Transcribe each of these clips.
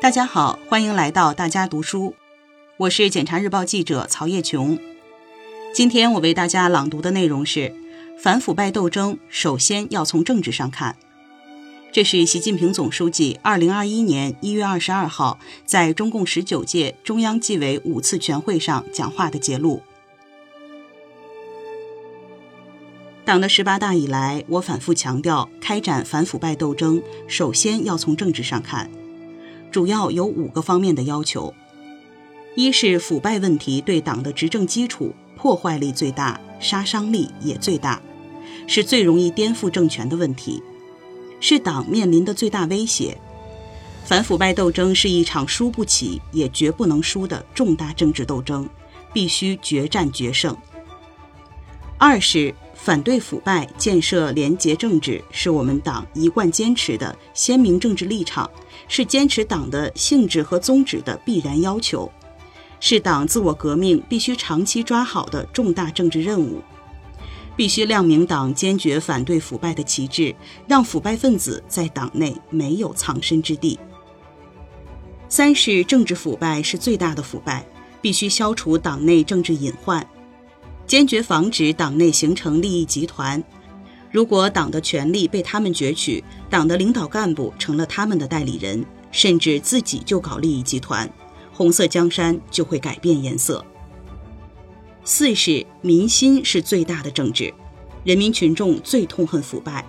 大家好，欢迎来到大家读书，我是检察日报记者曹叶琼。今天我为大家朗读的内容是：反腐败斗争首先要从政治上看。这是习近平总书记二零二一年一月二十二号在中共十九届中央纪委五次全会上讲话的节录。党的十八大以来，我反复强调，开展反腐败斗争首先要从政治上看。主要有五个方面的要求：一是腐败问题对党的执政基础破坏力最大、杀伤力也最大，是最容易颠覆政权的问题，是党面临的最大威胁。反腐败斗争是一场输不起也绝不能输的重大政治斗争，必须决战决胜。二是反对腐败、建设廉洁政治，是我们党一贯坚持的鲜明政治立场，是坚持党的性质和宗旨的必然要求，是党自我革命必须长期抓好的重大政治任务。必须亮明党坚决反对腐败的旗帜，让腐败分子在党内没有藏身之地。三是政治腐败是最大的腐败，必须消除党内政治隐患。坚决防止党内形成利益集团。如果党的权力被他们攫取，党的领导干部成了他们的代理人，甚至自己就搞利益集团，红色江山就会改变颜色。四是民心是最大的政治，人民群众最痛恨腐败，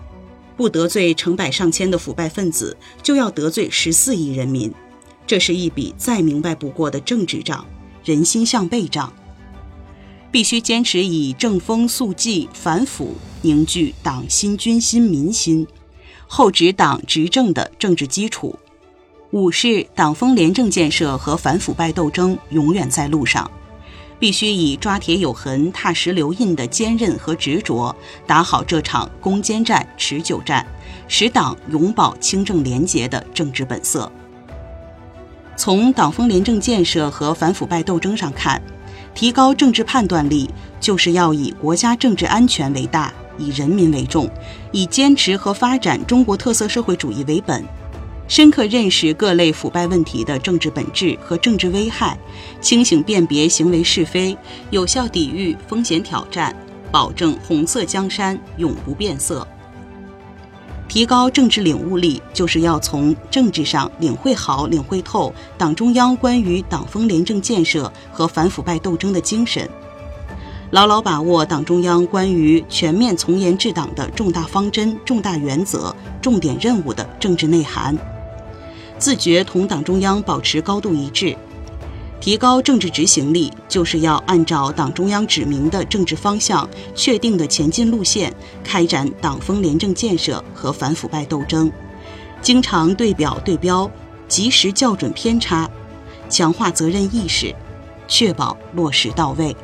不得罪成百上千的腐败分子，就要得罪十四亿人民，这是一笔再明白不过的政治账，人心向背账。必须坚持以正风肃纪、反腐凝聚党心、军心、民心，厚植党执政的政治基础。五是党风廉政建设和反腐败斗争永远在路上，必须以抓铁有痕、踏石留印的坚韧和执着，打好这场攻坚战、持久战，使党永葆清正廉洁的政治本色。从党风廉政建设和反腐败斗争上看。提高政治判断力，就是要以国家政治安全为大，以人民为重，以坚持和发展中国特色社会主义为本，深刻认识各类腐败问题的政治本质和政治危害，清醒辨别行为是非，有效抵御风险挑战，保证红色江山永不变色。提高政治领悟力，就是要从政治上领会好、领会透党中央关于党风廉政建设和反腐败斗争的精神，牢牢把握党中央关于全面从严治党的重大方针、重大原则、重点任务的政治内涵，自觉同党中央保持高度一致。提高政治执行力，就是要按照党中央指明的政治方向、确定的前进路线，开展党风廉政建设和反腐败斗争，经常对表对标，及时校准偏差，强化责任意识，确保落实到位。